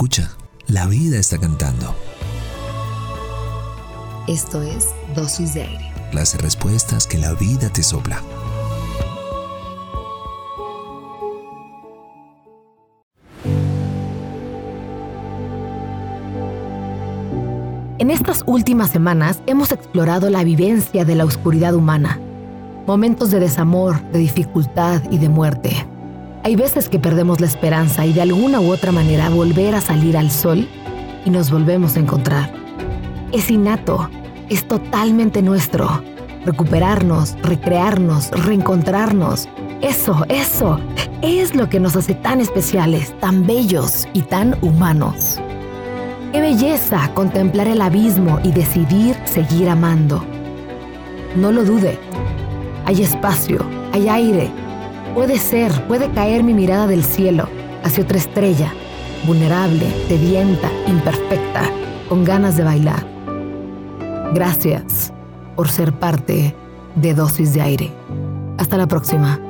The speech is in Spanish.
escucha, la vida está cantando. Esto es Dosis de Aire. Las respuestas que la vida te sopla. En estas últimas semanas hemos explorado la vivencia de la oscuridad humana, momentos de desamor, de dificultad y de muerte. Hay veces que perdemos la esperanza y de alguna u otra manera volver a salir al sol y nos volvemos a encontrar. Es innato, es totalmente nuestro. Recuperarnos, recrearnos, reencontrarnos. Eso, eso, es lo que nos hace tan especiales, tan bellos y tan humanos. Qué belleza contemplar el abismo y decidir seguir amando. No lo dude. Hay espacio, hay aire. Puede ser, puede caer mi mirada del cielo hacia otra estrella, vulnerable, sedienta, imperfecta, con ganas de bailar. Gracias por ser parte de Dosis de Aire. Hasta la próxima.